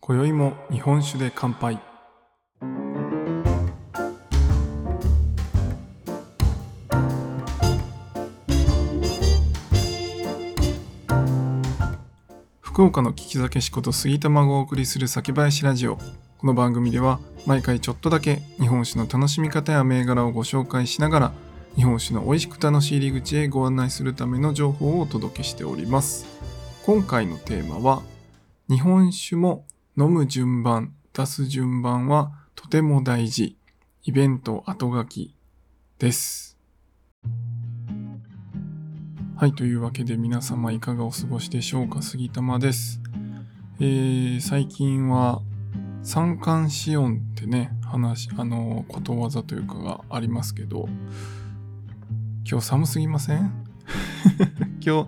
今宵も日本酒で乾杯。福岡の聞き酒師こと杉玉がお送りする酒林ラジオこの番組では毎回ちょっとだけ日本酒の楽しみ方や銘柄をご紹介しながら日本酒の美味しく楽しい入り口へご案内するための情報をお届けしております今回のテーマは日本酒も飲む順番、出す順番はとても大事。イベント後書きです。はい、というわけで皆様いかがお過ごしでしょうか。杉玉です。えー、最近は三寒四温ってね、話、あの、ことわざというかがありますけど、今日寒すぎません？今日、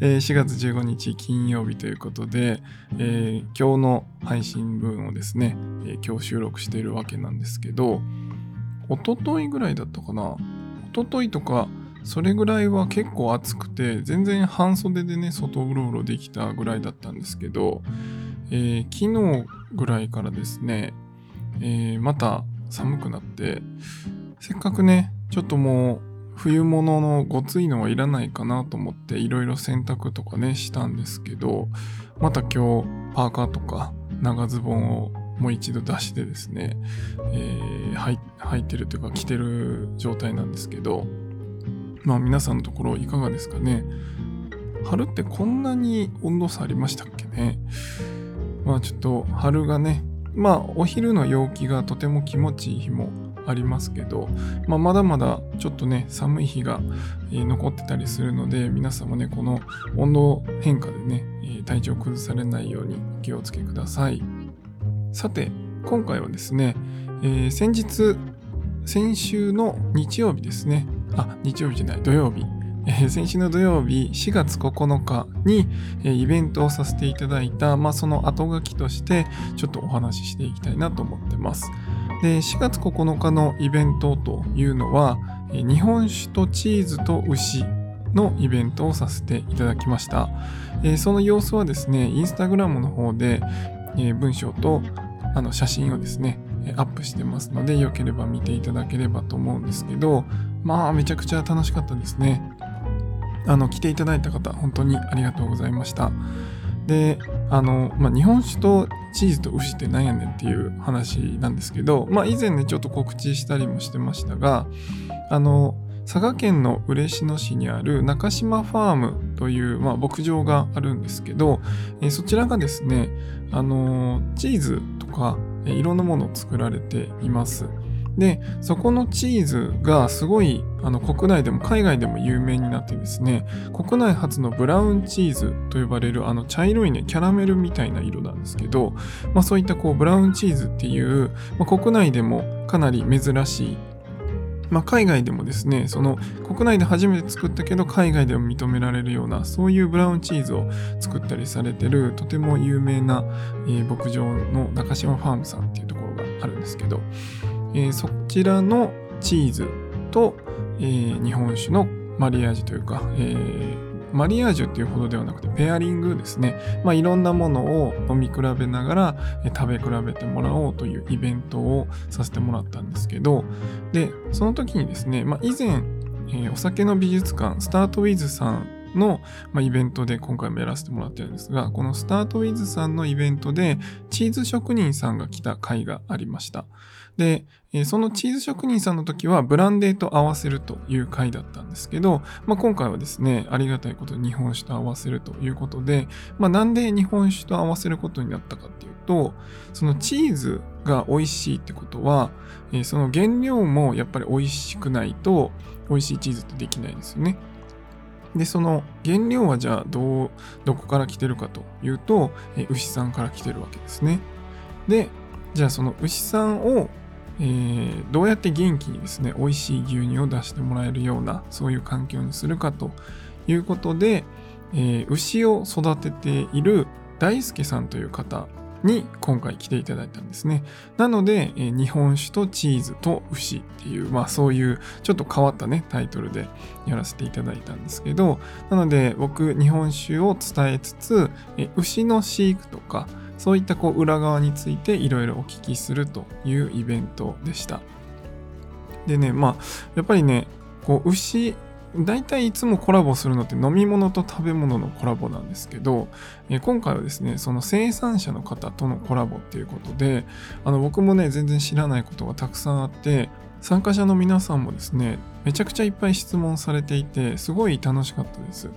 えー4月15日金曜日ということで、えー今日の配信分をですね、えー今日収録しているわけなんですけど、一昨日ぐらいだったかな。一昨日とか、それぐらいは結構暑くて、全然半袖でね、外うろうろできたぐらいだったんですけど、えー昨日ぐらいからですね、えーまた寒くなって、せっかくね、ちょっともう冬物のごついのはいらないかなと思っていろいろ洗濯とかねしたんですけどまた今日パーカーとか長ズボンをもう一度出してですね、えー履いてるというか着てる状態なんですけどまあ皆さんのところいかがですかね。春ってこんなに温度差ありましたっけね。まあちょっと春がねまあお昼の陽気がとても気持ちいい日もありますけど、まあ、まだまだちょっとね寒い日が、え残ってたりするので皆さんもねこの温度変化でね、え体調崩されないようにお気をつけください。さて今回はですね、えー先日先週の日曜日ですね。あ日曜日じゃない土曜日えー先週の土曜日4月9日に、えーイベントをさせていただいた、まあ、その後書きとしてちょっとお話ししていきたいなと思ってます。で4月9日のイベントというのはえー日本酒とチーズと牛のイベントをさせていただきました。えーその様子はですね、インスタグラムの方で、えー文章とあの写真をですね、アップしてますので、よければ見ていただければと思うんですけど、まあめちゃくちゃ楽しかったですね。あの、来ていただいた方、本当にありがとうございました。で、あの、まあ、日本酒とチーズと牛って何やねんっていう話なんですけど、まあ、以前ね、ちょっと告知したりもしてましたが、あの、佐賀県の嬉野市にある中島ファームという、まあ、牧場があるんですけど、えーそちらがですね、あのチーズとか、いろんなものを作られています。で、そこのチーズがすごいあの国内でも海外でも有名になってですね、国内初のブラウンチーズと呼ばれるあの茶色いね、キャラメルみたいな色なんですけど、まあそういったこうブラウンチーズっていう、まあ、国内でもかなり珍しいまあ、海外でもですね、その国内で初めて作ったけど海外でも認められるようなそういうブラウンチーズを作ったりされてるとても有名な、えー牧場の中島ファームさんっていうところがあるんですけど、えーそちらのチーズと、えー日本酒のマリアージュというか、えーマリアージュっていうほどではなくてペアリングですね、まあ、いろんなものを飲み比べながら、食べ比べてもらおうというイベントをさせてもらったんですけど。でその時にですね、まあ、以前、えーお酒の美術館スタートウィズさんの、まあ、イベントで今回もやらせてもらってるんですがこのスタートウィズさんのイベントでチーズ職人さんが来た回がありました。で、そのチーズ職人さんの時はブランデーと合わせるという回だったんですけど、まあ、今回はですねありがたいことに日本酒と合わせるということで、まあ、なんで日本酒と合わせることになったかっていうとそのチーズが美味しいってことは、その原料もやっぱり美味しくないと美味しいチーズってできないですよね。で、その原料はじゃあどう、どこから来てるかというと、え牛さんから来てるわけですね。で、じゃあその牛さんを、えーどうやって元気にですね、美味しい牛乳を出してもらえるような、そういう環境にするかということで、えー牛を育てている大輔さんという方に今回来ていただいたんですね。なので、え日本酒とチーズと牛っていう、まあそういうちょっと変わったね、タイトルでやらせていただいたんですけど、なので僕、日本酒を伝えつつ、え牛の飼育とか、そういったこう裏側についていろいろお聞きするというイベントでした。でね、まあ、やっぱりね、こう牛大体いつもコラボするのって飲み物と食べ物のコラボなんですけど、え今回はですね、その生産者の方とのコラボっていうことで、あの僕もね、全然知らないことがたくさんあって、参加者の皆さんもですね、めちゃくちゃいっぱい質問されていて、すごい楽しかったです。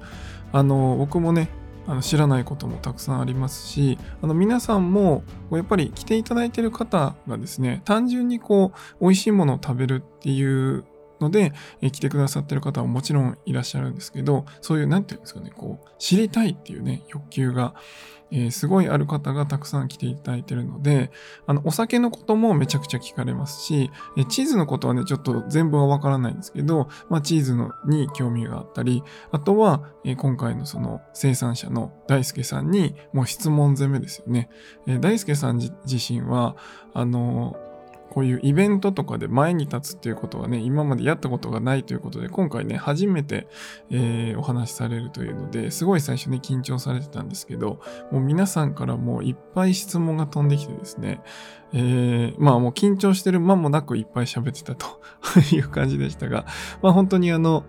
あの、僕もね、あの知らないこともたくさんありますし、あの皆さんもやっぱり来ていただいている方がですね、単純にこう、美味しいものを食べるっていうので、え来てくださってる方はもちろんいらっしゃるんですけど、そういう、なんていうんですかね、こう、知りたいっていうね、欲求が、えー、すごいある方がたくさん来ていただいてるので、あの、お酒のこともめちゃくちゃ聞かれますし、えチーズのことはね、ちょっと全部はわからないんですけど、まあ、チーズのに興味があったり、あとは、え今回のその生産者の大輔さんにもう質問攻めですよね。え大輔さん自身は、あのこういうイベントとかで前に立つっていうことはね、今までやったことがないということで、今回ね、初めて、えー、お話しされるというので、すごい最初ね、緊張されてたんですけど、もう皆さんからもういっぱい質問が飛んできてですね、えー、まあもう緊張してる間もなくいっぱい喋ってたと いう感じでしたが、まあ本当にあの、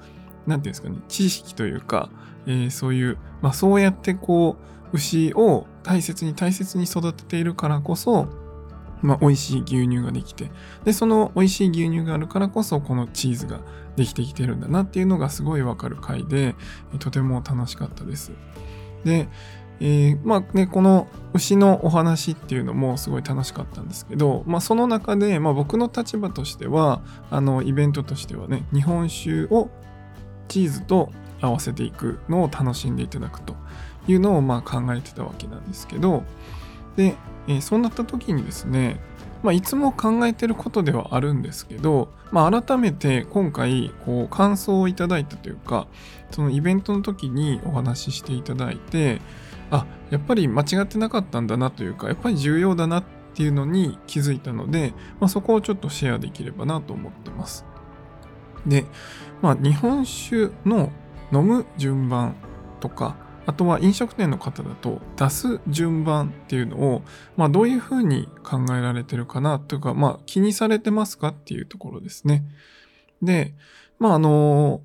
なんていうんですかね、知識というか、えー、そういう、まあそうやってこう、牛を大切に大切に育てているからこそ、まあ、美味しい牛乳ができて、で、その美味しい牛乳があるからこそ、このチーズができてきてるんだなっていうのがすごいわかる回で、とても楽しかったです。で、えー、まあね、この牛のお話っていうのもすごい楽しかったんですけど、まあその中で、まあ僕の立場としては、あの、イベントとしてはね、日本酒をチーズと合わせていくのを楽しんでいただくというのをまあ考えてたわけなんですけど、で、えー、そうなった時にですね、まあ、いつも考えてることではあるんですけど、まあ、改めて今回こう感想をいただいたというかそのイベントの時にお話ししていただいてあやっぱり間違ってなかったんだなというかやっぱり重要だなっていうのに気づいたので、まあ、そこをちょっとシェアできればなと思ってます。で、まあ、日本酒の飲む順番とかあとは飲食店の方だと出す順番っていうのを、まあ、どういうふうに考えられてるかなというか、まあ、気にされてますかっていうところですね。で、まああの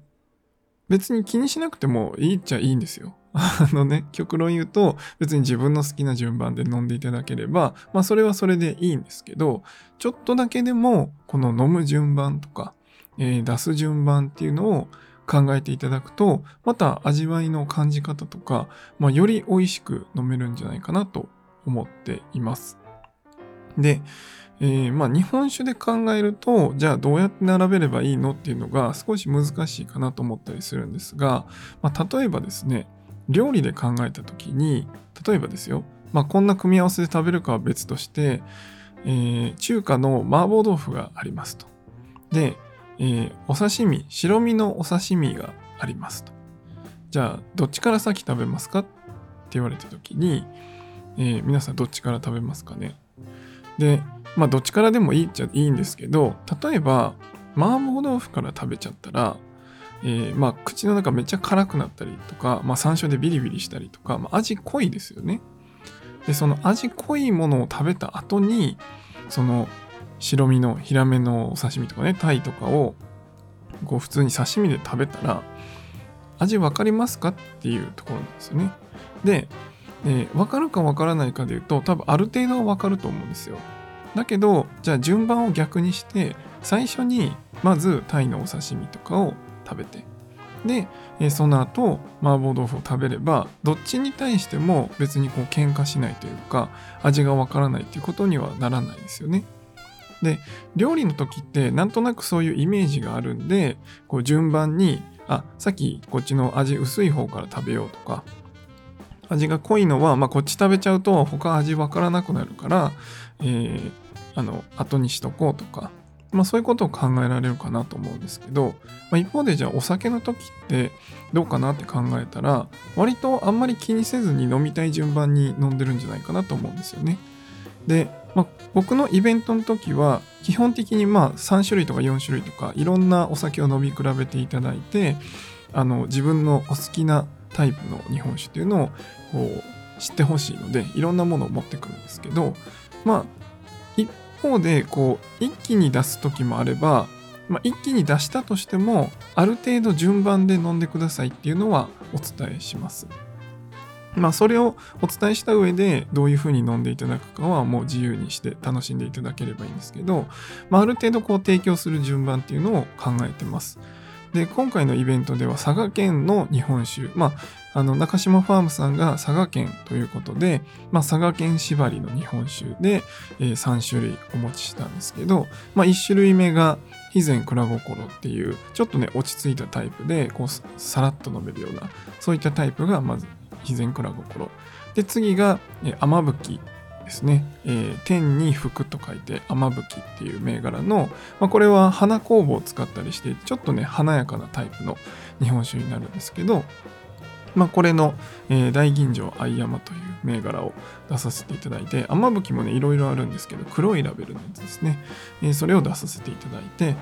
別に気にしなくてもいいっちゃいいんですよ。あのね、極論言うと、別に自分の好きな順番で飲んでいただければ、まあそれはそれでいいんですけど、ちょっとだけでも、この飲む順番とか、えー、出す順番っていうのを考えていただくと、また味わいの感じ方とか、まあ、より美味しく飲めるんじゃないかなと思っています。で、えー、まあ日本酒で考えると、じゃあどうやって並べればいいのっていうのが少し難しいかなと思ったりするんですが、まあ、例えばですね、料理で考えた時に、例えばですよ、まあこんな組み合わせで食べるかは別として、えー、中華の麻婆豆腐がありますと。で、えー、お刺身、白身のお刺身がありますと。じゃあ、どっちから先食べますかって言われた時に、えー、皆さんどっちから食べますかねで、まあ、どっちからでもいいっちゃいいんですけど、例えば、麻婆豆腐から食べちゃったら、えー、まあ、口の中めっちゃ辛くなったりとか、まあ、山椒でビリビリしたりとか、まあ、味濃いですよね。で、その味濃いものを食べた後に、その白身のヒラメのお刺身とかね、タイとかをこう普通に刺身で食べたら味分かりますかっていうところなんですよね。で、えー、分かるか分からないかで言うと多分ある程度は分かると思うんですよ。だけどじゃあ順番を逆にして最初にまずタイのお刺身とかを食べてで、えー、その後麻婆豆腐を食べればどっちに対しても別にこう喧嘩しないというか味が分からないっていうことにはならないですよね。で、料理の時ってなんとなくそういうイメージがあるんで、こう順番に、あ、さっきこっちの味薄い方から食べようとか、味が濃いのは、まあ、こっち食べちゃうと他味わからなくなるから、えー、あの、後にしとこうとか、まあ、そういうことを考えられるかなと思うんですけど、まあ、一方でじゃあお酒の時ってどうかなって考えたら割とあんまり気にせずに飲みたい順番に飲んでるんじゃないかなと思うんですよね。で、まあ、僕のイベントの時は基本的にまあ3種類とか4種類とかいろんなお酒を飲み比べていただいてあの自分のお好きなタイプの日本酒っていうのをこう知ってほしいのでいろんなものを持ってくるんですけどまあ一方でこう一気に出す時もあれば、まあ、一気に出したとしてもある程度順番で飲んでくださいっていうのはお伝えします。まあそれをお伝えした上でどういうふうに飲んでいただくかはもう自由にして楽しんでいただければいいんですけど、まあ、ある程度こう提供する順番っていうのを考えてます。で、今回のイベントでは佐賀県の日本酒、まあ、あの、中島ファームさんが佐賀県ということで、まあ、佐賀県縛りの日本酒で、えー、3種類お持ちしたんですけど、まあ、1種類目が、肥前蔵心っていう、ちょっとね、落ち着いたタイプで、こう、さらっと飲めるような、そういったタイプが、まず、肥前蔵心。で、次が、えー、甘吹ですね、えー、天に福と書いて雨吹っていう銘柄の、まあ、これは花工房を使ったりしてちょっとね華やかなタイプの日本酒になるんですけどまあ、これの、えー、大吟醸愛山という銘柄を出させていただいて、雨吹もね、いろいろあるんですけど、黒いラベルのやつですね。えー、それを出させていただいて、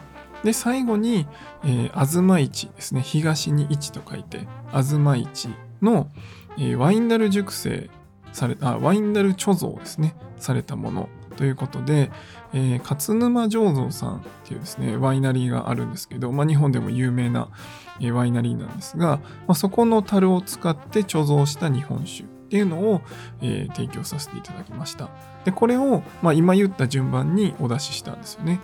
で、最後に、えー、あずま市ですね。東に市と書いて、あずま市の、えー、ワインダル熟成された、ワインダル貯蔵ですね、されたものということで、えー、勝沼醸造さんっていうですね、ワイナリーがあるんですけど、まあ、日本でも有名な、えー、ワイナリーなんですが、まあ、そこの樽を使って貯蔵した日本酒っていうのを、えー、提供させていただきました。で、これを、まあ、今言った順番にお出ししたんですよね。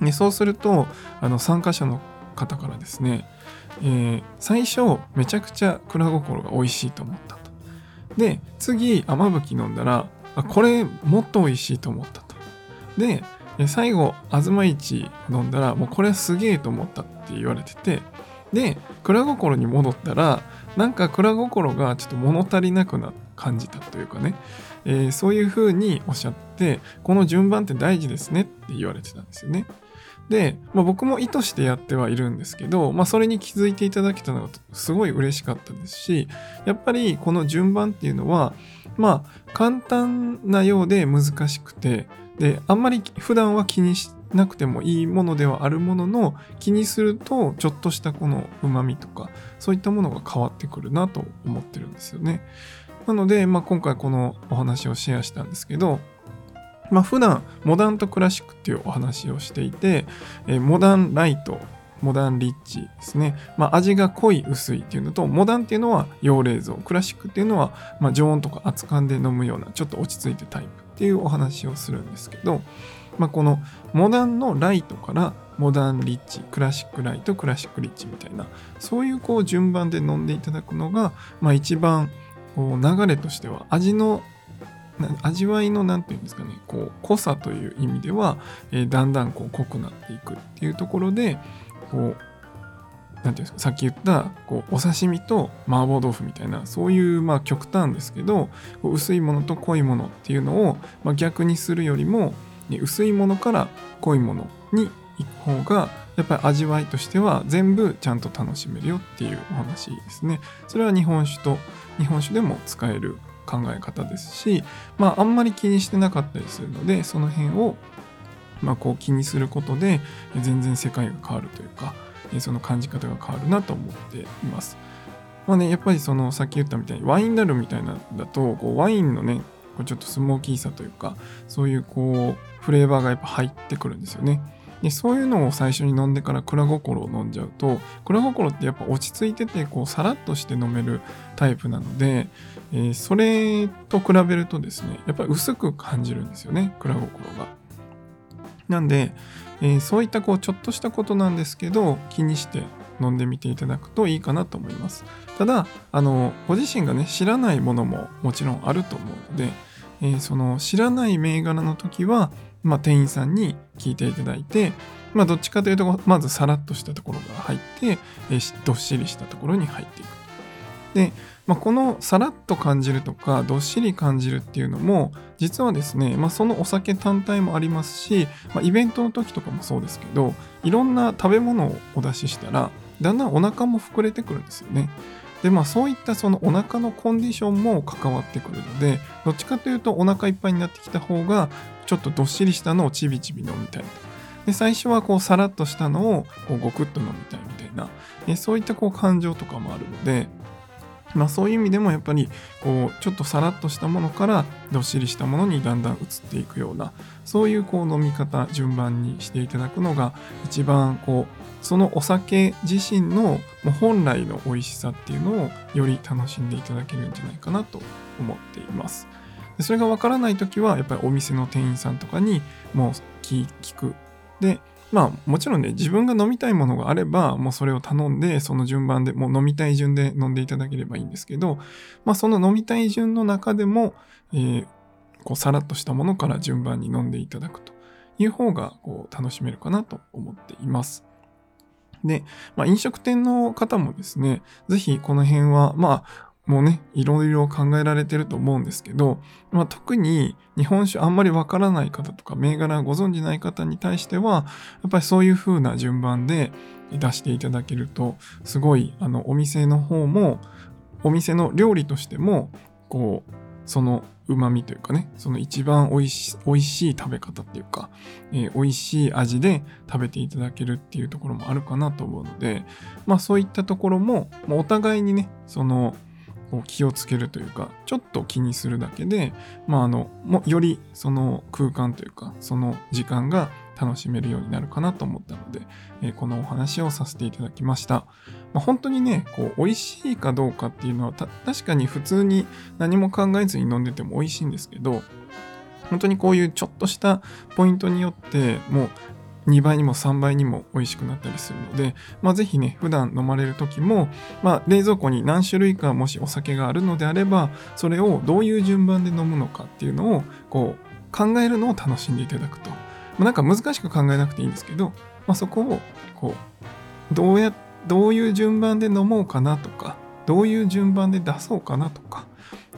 でそうすると、あの参加者の方からですね、えー、最初めちゃくちゃ蔵心が美味しいと思ったとで、次、雨吹き飲んだら、あこれもっと美味しいと思ったと。で、最後、あずま市飲んだら、もうこれすげえと思ったって言われてて、で、蔵心に戻ったら、なんか蔵心がちょっと物足りなくな感じたというかね、えー、そういう風におっしゃって、この順番って大事ですねって言われてたんですよね。で、まあ、僕も意図してやってはいるんですけど、まあ、それに気づいていただけたのがすごい嬉しかったですし、やっぱりこの順番っていうのは、まあ、簡単なようで難しくて、で、あんまり普段は気にしなくてもいいものではあるものの、気にすると、ちょっとしたこの旨味とか、そういったものが変わってくるなと思ってるんですよね。なので、まあ、今回このお話をシェアしたんですけど、まあ、普段モダンとクラシックっていうお話をしていて、えー、モダンライトモダンリッチですね。まあ、味が濃い薄いっていうのと、モダンっていうのは用冷蔵、クラシックっていうのは、まあ、常温とか熱燗で飲むような、ちょっと落ち着いてタイプっていうお話をするんですけど、まあ、このモダンのライトからモダンリッチ、クラシックライト、クラシックリッチみたいな、そういうこう順番で飲んでいただくのが、まあ、一番こう流れとしては味の味わいの何て言うんですかねこう濃さという意味では、えー、だんだんこう濃くなっていくっていうところでこう何て言うんですかさっき言ったこうお刺身と麻婆豆腐みたいなそういうまあ極端ですけど薄いものと濃いものっていうのを、まあ、逆にするよりも薄いものから濃いものに行く方がやっぱり味わいとしては全部ちゃんと楽しめるよっていうお話ですね。それは日本酒と日本酒でも使える考え方ですし、まあ、あんまり気にしてなかったりするのでその辺を、まあ、こう気にすることで全然世界が変わるというかその感じ方が変わるなと思っています。まあね、やっぱりそのさっき言ったみたいにワインダルみたいなだとこうワインのねこうちょっとスモーキーさというかそういうこうフレーバーがやっぱ入ってくるんですよね。でそういうのを最初に飲んでから蔵心を飲んじゃうと蔵心ってやっぱ落ち着いててこうさらっとして飲めるタイプなので、えー、それと比べるとですねやっぱり薄く感じるんですよね蔵心が。なんで、えー、そういったこうちょっとしたことなんですけど気にして飲んでみていただくといいかなと思います。ただあのご自身がね知らないものももちろんあると思うので、えー、その知らない銘柄の時はまあ、店員さんに聞いていただいて、まあ、どっちかというとまずさらっとしたところが入って、え、どっしりしたところに入っていく。で、まあ、このさらっと感じるとかどっしり感じるっていうのも実はですね、まあ、そのお酒単体もありますし、まあ、イベントの時とかもそうですけどいろんな食べ物をお出ししたらだんだんお腹も膨れてくるんですよね。でまあそういったそのお腹のコンディションも関わってくるのでどっちかというとお腹いっぱいになってきた方がちょっとどっしりしたのをちびちび飲みたいで最初はこうさらっとしたのをこうごくっと飲みたいみたいな。えそういったこう感情とかもあるのでまあそういう意味でもやっぱりこうちょっとさらっとしたものからどっしりしたものにだんだん移っていくようなそういうこう飲み方順番にしていただくのが一番こうそのお酒自身の本来の美味しさっていうのをより楽しんでいただけるんじゃないかなと思っています。それがわからない時はやっぱりお店の店員さんとかにもう聞く。でまあもちろんね自分が飲みたいものがあればもうそれを頼んでその順番でもう飲みたい順で飲んでいただければいいんですけどまあその飲みたい順の中でも、えー、こうさらっとしたものから順番に飲んでいただくという方がこう楽しめるかなと思っています。で、まあ、飲食店の方もですね、ぜひこの辺は、まあ、もうね、いろいろ考えられてると思うんですけど、まあ、特に日本酒あんまりわからない方とか、銘柄ご存じない方に対しては、やっぱりそういう風な順番で出していただけると、すごい、あの、お店の方も、お店の料理としても、こう、その旨味というかね、その一番美味し美味しい食べ方っていうか、えー、美味しい味で食べていただけるっていうところもあるかなと思うので、まあそういったところも、まあ、お互いにね、その、気をつけるというか、ちょっと気にするだけで、まああの、もよりその空間というか、その時間が楽しめるようになるかなと思ったので、えー、このお話をさせていただきました。まあ、本当にね、こう、美味しいかどうかっていうのは、確かに普通に何も考えずに飲んでても美味しいんですけど、本当にこういうちょっとしたポイントによって、もう2倍にも3倍にも美味しくなったりするので、まあ、ぜひね、普段飲まれる時も、まあ、冷蔵庫に何種類かもしお酒があるのであれば、それをどういう順番で飲むのかっていうのを、こう、考えるのを楽しんでいただくと。まあ、なんか難しく考えなくていいんですけど、まあ、そこをこうどうやどういう順番で飲もうかなとかどういう順番で出そうかなとか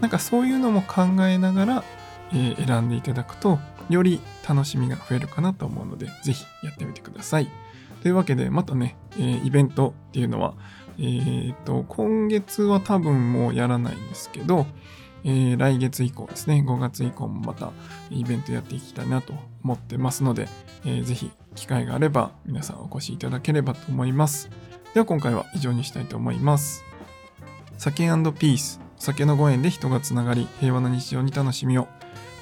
なんかそういうのも考えながら、えー、選んでいただくとより楽しみが増えるかなと思うのでぜひやってみてください。というわけでまたね、えー、イベントっていうのはえー、っと今月は多分もうやらないんですけど、えー、来月以降ですね、5月以降もまたイベントやっていきたいなと思ってますので、えー、ぜひ機会があれば皆さんお越しいただければと思います。では今回は以上にしたいと思います。酒ピース、酒のご縁で人がつながり、平和な日常に楽しみを。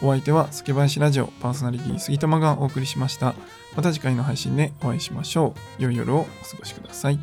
お相手は、スケバヤシラジオパーソナリティ杉玉がお送りしました。また次回の配信でお会いしましょう。良い夜をお過ごしください。